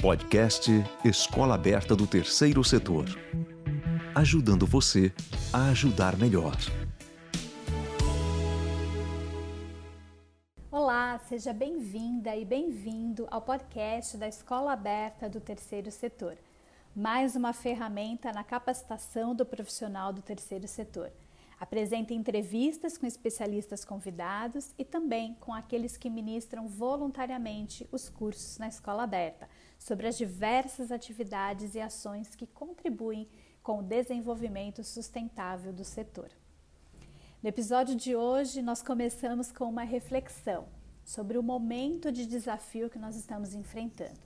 Podcast Escola Aberta do Terceiro Setor. Ajudando você a ajudar melhor. Olá, seja bem-vinda e bem-vindo ao podcast da Escola Aberta do Terceiro Setor. Mais uma ferramenta na capacitação do profissional do terceiro setor. Apresenta entrevistas com especialistas convidados e também com aqueles que ministram voluntariamente os cursos na Escola Aberta sobre as diversas atividades e ações que contribuem com o desenvolvimento sustentável do setor. No episódio de hoje, nós começamos com uma reflexão sobre o momento de desafio que nós estamos enfrentando.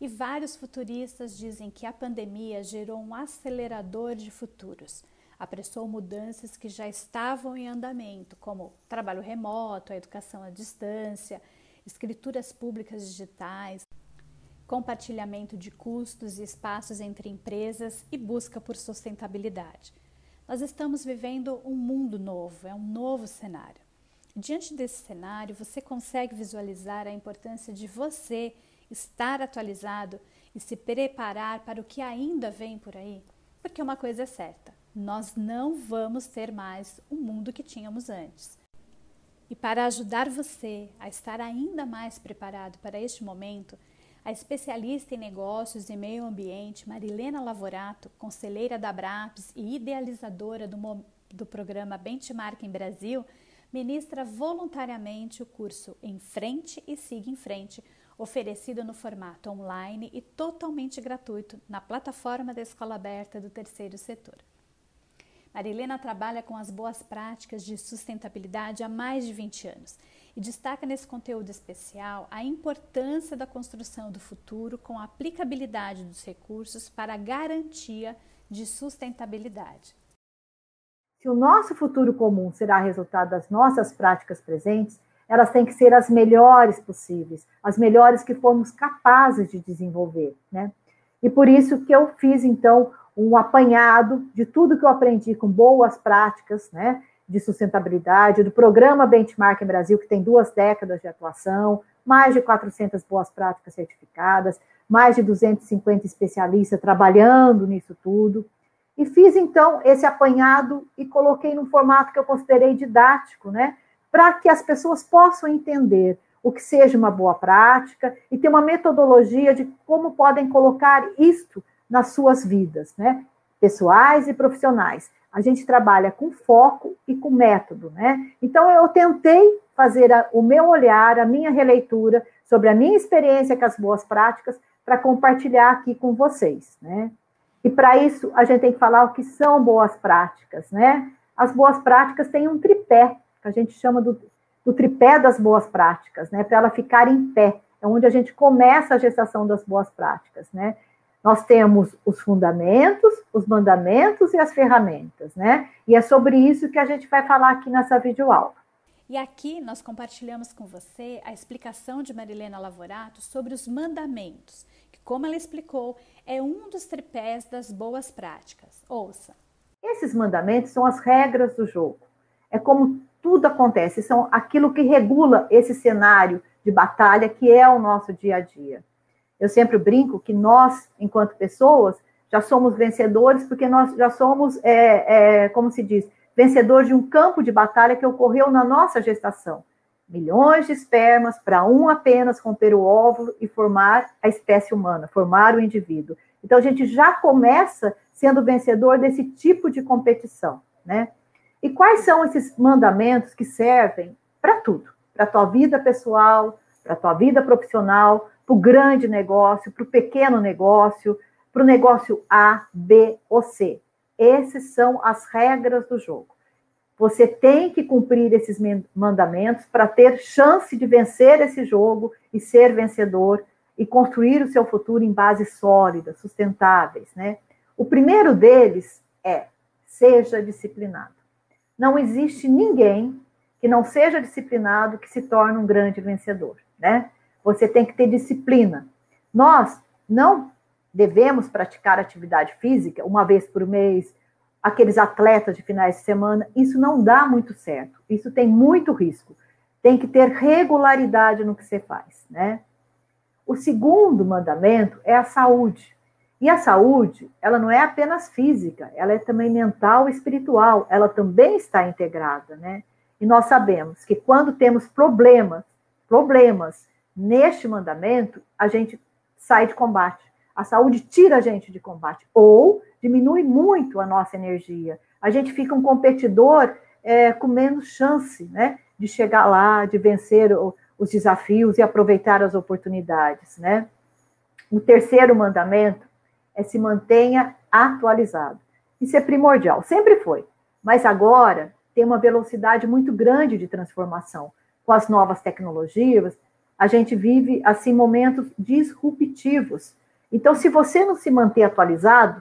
E vários futuristas dizem que a pandemia gerou um acelerador de futuros apressou mudanças que já estavam em andamento, como trabalho remoto, a educação à distância, escrituras públicas digitais, compartilhamento de custos e espaços entre empresas e busca por sustentabilidade. Nós estamos vivendo um mundo novo, é um novo cenário. Diante desse cenário, você consegue visualizar a importância de você estar atualizado e se preparar para o que ainda vem por aí? Porque uma coisa é certa: nós não vamos ter mais o mundo que tínhamos antes. E para ajudar você a estar ainda mais preparado para este momento, a especialista em negócios e meio ambiente Marilena Lavorato, conselheira da Braps e idealizadora do, do programa Benchmark em Brasil, ministra voluntariamente o curso Em Frente e Siga em Frente, oferecido no formato online e totalmente gratuito na plataforma da Escola Aberta do Terceiro Setor. Marilena trabalha com as boas práticas de sustentabilidade há mais de 20 anos e destaca nesse conteúdo especial a importância da construção do futuro com a aplicabilidade dos recursos para a garantia de sustentabilidade. Se o nosso futuro comum será resultado das nossas práticas presentes, elas têm que ser as melhores possíveis, as melhores que formos capazes de desenvolver, né? E por isso que eu fiz então um apanhado de tudo que eu aprendi com boas práticas, né, de sustentabilidade, do programa Benchmark Brasil, que tem duas décadas de atuação, mais de 400 boas práticas certificadas, mais de 250 especialistas trabalhando nisso tudo. E fiz então esse apanhado e coloquei num formato que eu considerei didático, né, para que as pessoas possam entender o que seja uma boa prática e ter uma metodologia de como podem colocar isto nas suas vidas, né? Pessoais e profissionais. A gente trabalha com foco e com método, né? Então, eu tentei fazer a, o meu olhar, a minha releitura sobre a minha experiência com as boas práticas para compartilhar aqui com vocês, né? E para isso, a gente tem que falar o que são boas práticas, né? As boas práticas têm um tripé, que a gente chama do, do tripé das boas práticas, né? Para ela ficar em pé. É onde a gente começa a gestação das boas práticas, né? Nós temos os fundamentos, os mandamentos e as ferramentas, né? E é sobre isso que a gente vai falar aqui nessa videoaula. E aqui nós compartilhamos com você a explicação de Marilena Lavorato sobre os mandamentos, que, como ela explicou, é um dos tripés das boas práticas. Ouça. Esses mandamentos são as regras do jogo. É como tudo acontece, são aquilo que regula esse cenário de batalha que é o nosso dia a dia. Eu sempre brinco que nós, enquanto pessoas, já somos vencedores, porque nós já somos, é, é, como se diz, vencedores de um campo de batalha que ocorreu na nossa gestação. Milhões de espermas para um apenas romper o óvulo e formar a espécie humana, formar o indivíduo. Então a gente já começa sendo vencedor desse tipo de competição, né? E quais são esses mandamentos que servem para tudo? Para a tua vida pessoal, para a tua vida profissional, para o grande negócio, para o pequeno negócio, para o negócio A, B ou C. Essas são as regras do jogo. Você tem que cumprir esses mandamentos para ter chance de vencer esse jogo e ser vencedor e construir o seu futuro em bases sólidas, sustentáveis, né? O primeiro deles é seja disciplinado. Não existe ninguém que não seja disciplinado que se torne um grande vencedor, né? Você tem que ter disciplina. Nós não devemos praticar atividade física uma vez por mês, aqueles atletas de finais de semana, isso não dá muito certo. Isso tem muito risco. Tem que ter regularidade no que você faz, né? O segundo mandamento é a saúde. E a saúde, ela não é apenas física, ela é também mental e espiritual, ela também está integrada, né? E nós sabemos que quando temos problemas, problemas neste mandamento, a gente sai de combate. A saúde tira a gente de combate ou diminui muito a nossa energia. A gente fica um competidor é, com menos chance, né? De chegar lá, de vencer o, os desafios e aproveitar as oportunidades, né? O terceiro mandamento é se mantenha atualizado. Isso é primordial, sempre foi, mas agora tem uma velocidade muito grande de transformação. Com as novas tecnologias, a gente vive assim momentos disruptivos. Então, se você não se manter atualizado,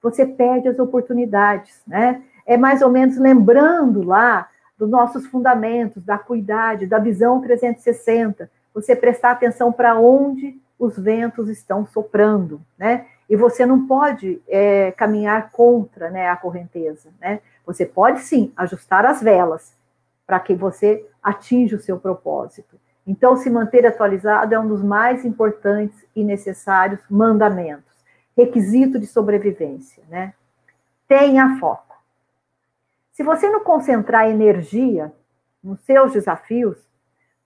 você perde as oportunidades, né? É mais ou menos lembrando lá dos nossos fundamentos, da cuidade, da visão 360, você prestar atenção para onde os ventos estão soprando, né? E você não pode é, caminhar contra né, a correnteza, né? Você pode sim ajustar as velas para que você atinja o seu propósito. Então, se manter atualizado é um dos mais importantes e necessários mandamentos, requisito de sobrevivência, né? Tenha foco. Se você não concentrar energia nos seus desafios,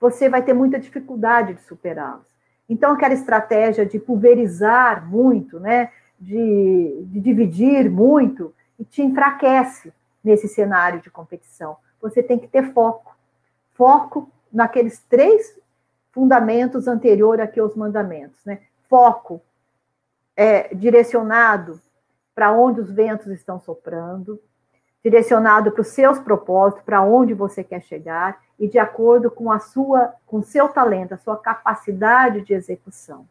você vai ter muita dificuldade de superá-los. Então, aquela estratégia de pulverizar muito, né, de, de dividir muito, te enfraquece nesse cenário de competição. Você tem que ter foco. Foco naqueles três fundamentos anteriores aqui aos mandamentos. Né? Foco é, direcionado para onde os ventos estão soprando, direcionado para os seus propósitos, para onde você quer chegar e de acordo com a sua, com seu talento, a sua capacidade de execução.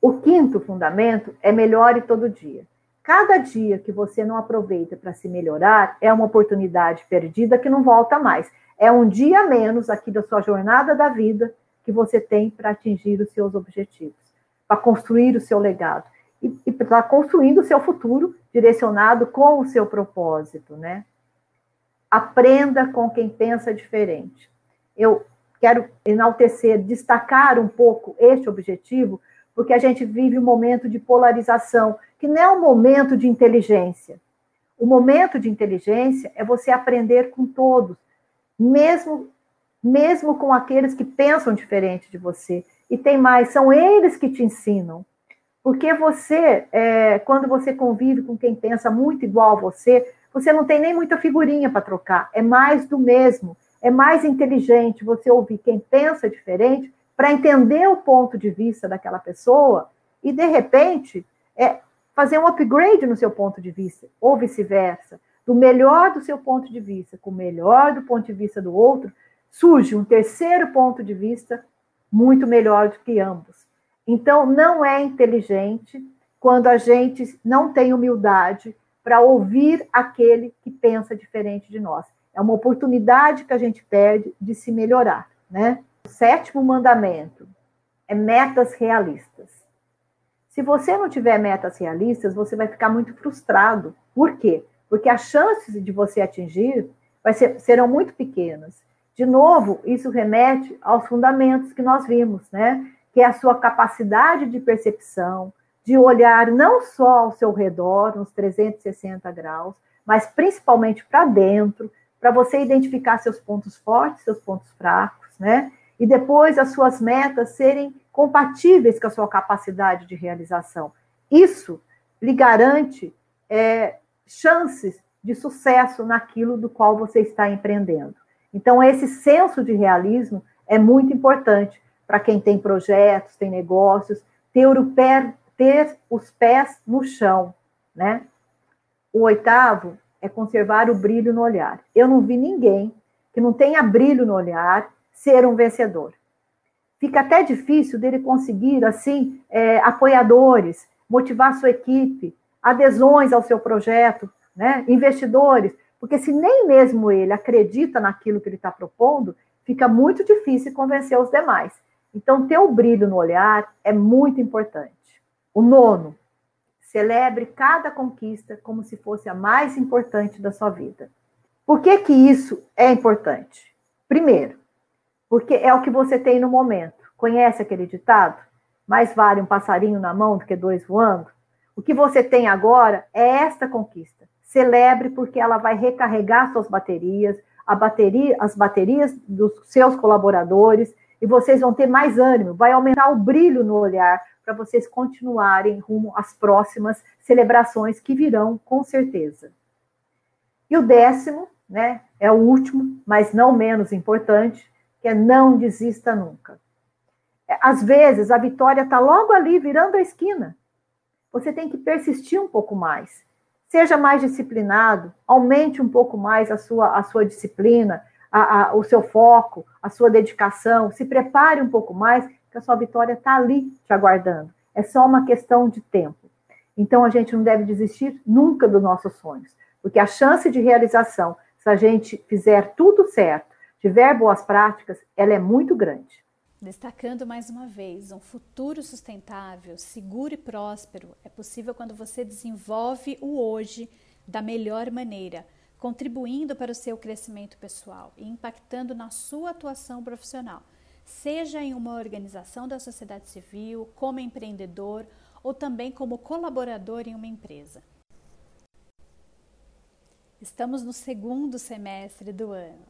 O quinto fundamento é melhore todo dia. Cada dia que você não aproveita para se melhorar é uma oportunidade perdida que não volta mais. É um dia a menos aqui da sua jornada da vida que você tem para atingir os seus objetivos, para construir o seu legado e, e para construindo o seu futuro direcionado com o seu propósito, né? Aprenda com quem pensa diferente. Eu quero enaltecer, destacar um pouco este objetivo, porque a gente vive um momento de polarização, que não é um momento de inteligência. O momento de inteligência é você aprender com todos, mesmo mesmo com aqueles que pensam diferente de você. E tem mais, são eles que te ensinam. Porque você, é, quando você convive com quem pensa muito igual a você, você não tem nem muita figurinha para trocar. É mais do mesmo. É mais inteligente você ouvir quem pensa diferente para entender o ponto de vista daquela pessoa e, de repente, é, fazer um upgrade no seu ponto de vista, ou vice-versa. Do melhor do seu ponto de vista com o melhor do ponto de vista do outro, surge um terceiro ponto de vista muito melhor do que ambos. Então, não é inteligente quando a gente não tem humildade para ouvir aquele que pensa diferente de nós. É uma oportunidade que a gente perde de se melhorar, né? O sétimo mandamento é metas realistas. Se você não tiver metas realistas, você vai ficar muito frustrado. Por quê? Porque as chances de você atingir ser, serão muito pequenas. De novo, isso remete aos fundamentos que nós vimos, né? que é a sua capacidade de percepção, de olhar não só ao seu redor, nos 360 graus, mas principalmente para dentro, para você identificar seus pontos fortes, seus pontos fracos, né? E depois as suas metas serem compatíveis com a sua capacidade de realização. Isso lhe garante é, chances de sucesso naquilo do qual você está empreendendo. Então, esse senso de realismo é muito importante para quem tem projetos, tem negócios, ter, o pé, ter os pés no chão, né? O oitavo é conservar o brilho no olhar. Eu não vi ninguém que não tenha brilho no olhar ser um vencedor. Fica até difícil dele conseguir, assim, é, apoiadores, motivar sua equipe, adesões ao seu projeto, né? investidores, porque se nem mesmo ele acredita naquilo que ele está propondo, fica muito difícil convencer os demais. Então, ter o brilho no olhar é muito importante. O nono, celebre cada conquista como se fosse a mais importante da sua vida. Por que, que isso é importante? Primeiro, porque é o que você tem no momento. Conhece aquele ditado? mais vale um passarinho na mão do que dois voando? O que você tem agora é esta conquista. Celebre porque ela vai recarregar suas baterias, bateria, as baterias dos seus colaboradores e vocês vão ter mais ânimo, vai aumentar o brilho no olhar para vocês continuarem rumo às próximas celebrações que virão com certeza. E o décimo, né, é o último, mas não menos importante, que é não desista nunca. É, às vezes a vitória está logo ali, virando a esquina. Você tem que persistir um pouco mais. Seja mais disciplinado, aumente um pouco mais a sua, a sua disciplina, a, a, o seu foco, a sua dedicação. Se prepare um pouco mais, que a sua vitória está ali te aguardando. É só uma questão de tempo. Então a gente não deve desistir nunca dos nossos sonhos, porque a chance de realização, se a gente fizer tudo certo, tiver boas práticas, ela é muito grande. Destacando mais uma vez, um futuro sustentável, seguro e próspero é possível quando você desenvolve o hoje da melhor maneira, contribuindo para o seu crescimento pessoal e impactando na sua atuação profissional, seja em uma organização da sociedade civil, como empreendedor ou também como colaborador em uma empresa. Estamos no segundo semestre do ano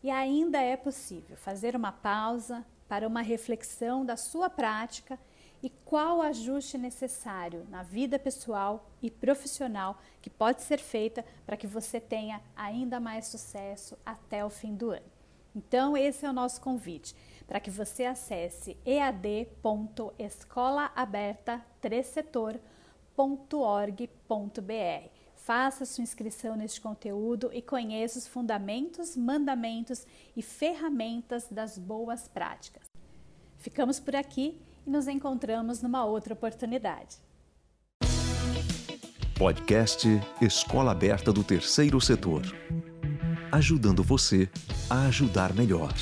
e ainda é possível fazer uma pausa para uma reflexão da sua prática e qual ajuste necessário na vida pessoal e profissional que pode ser feita para que você tenha ainda mais sucesso até o fim do ano. Então, esse é o nosso convite para que você acesse ead.escolaaberta3setor.org.br. Faça sua inscrição neste conteúdo e conheça os fundamentos, mandamentos e ferramentas das boas práticas. Ficamos por aqui e nos encontramos numa outra oportunidade. Podcast Escola Aberta do Terceiro Setor ajudando você a ajudar melhor.